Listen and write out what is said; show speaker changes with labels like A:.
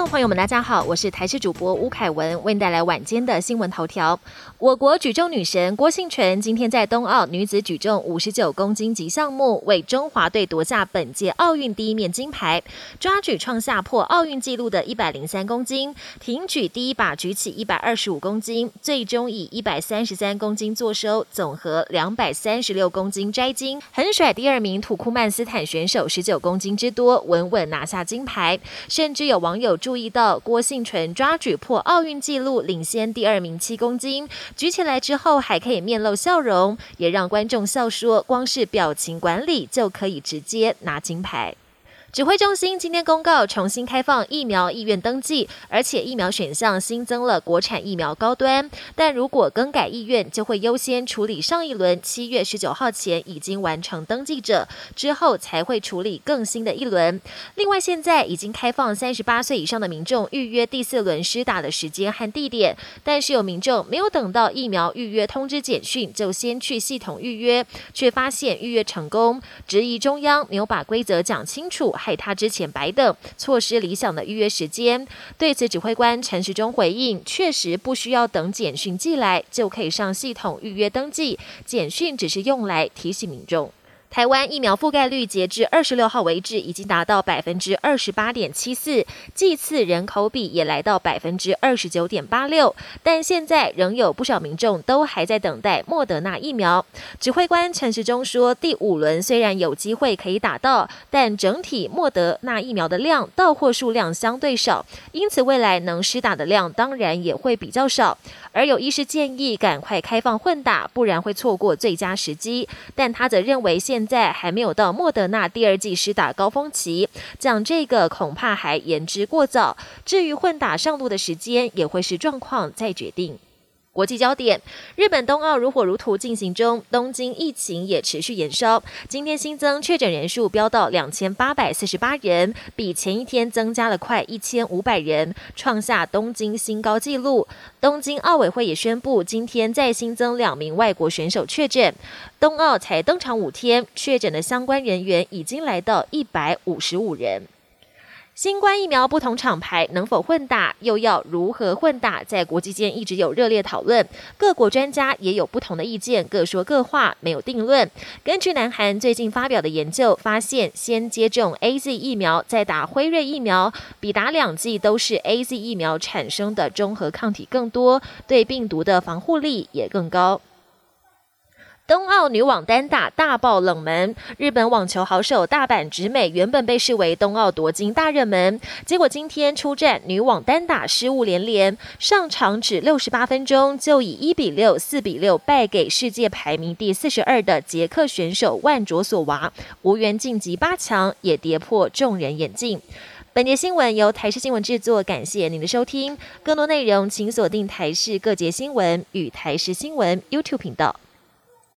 A: 众朋友们，大家好，我是台视主播吴凯文，为您带来晚间的新闻头条。我国举重女神郭幸淳今天在冬奥女子举重五十九公斤级项目为中华队夺下本届奥运第一面金牌，抓举创下破奥运纪录的一百零三公斤，挺举第一把举起一百二十五公斤，最终以一百三十三公斤坐收，总和两百三十六公斤摘金，横甩第二名土库曼斯坦选手十九公斤之多，稳稳拿下金牌。甚至有网友注意到郭信淳抓举破奥运纪录，领先第二名七公斤。举起来之后还可以面露笑容，也让观众笑说，光是表情管理就可以直接拿金牌。指挥中心今天公告重新开放疫苗意愿登记，而且疫苗选项新增了国产疫苗高端。但如果更改意愿，就会优先处理上一轮七月十九号前已经完成登记者，之后才会处理更新的一轮。另外，现在已经开放三十八岁以上的民众预约第四轮施打的时间和地点，但是有民众没有等到疫苗预约通知简讯，就先去系统预约，却发现预约成功，质疑中央没有把规则讲清楚。害他之前白等，错失理想的预约时间。对此，指挥官陈时中回应：确实不需要等简讯寄来就可以上系统预约登记，简讯只是用来提醒民众。台湾疫苗覆盖率截至二十六号为止，已经达到百分之二十八点七四，剂次人口比也来到百分之二十九点八六。但现在仍有不少民众都还在等待莫德纳疫苗。指挥官陈时中说，第五轮虽然有机会可以打到，但整体莫德纳疫苗的量到货数量相对少，因此未来能施打的量当然也会比较少。而有医师建议赶快开放混打，不然会错过最佳时机。但他则认为现现在还没有到莫德纳第二季施打高峰期，讲这个恐怕还言之过早。至于混打上路的时间，也会是状况再决定。国际焦点：日本冬奥如火如荼进行中，东京疫情也持续延烧。今天新增确诊人数飙到两千八百四十八人，比前一天增加了快一千五百人，创下东京新高纪录。东京奥委会也宣布，今天再新增两名外国选手确诊。冬奥才登场五天，确诊的相关人员已经来到一百五十五人。新冠疫苗不同厂牌能否混打，又要如何混打，在国际间一直有热烈讨论。各国专家也有不同的意见，各说各话，没有定论。根据南韩最近发表的研究发现，先接种 A Z 疫苗再打辉瑞疫苗，比打两剂都是 A Z 疫苗产生的中和抗体更多，对病毒的防护力也更高。冬奥女网单打大爆冷门，日本网球好手大阪直美原本被视为冬奥夺金大热门，结果今天出战女网单打失误连连，上场只六十八分钟就以一比六、四比六败给世界排名第四十二的捷克选手万卓索娃，无缘晋级八强，也跌破众人眼镜。本节新闻由台视新闻制作，感谢您的收听。更多内容请锁定台视各节新闻与台视新闻 YouTube 频道。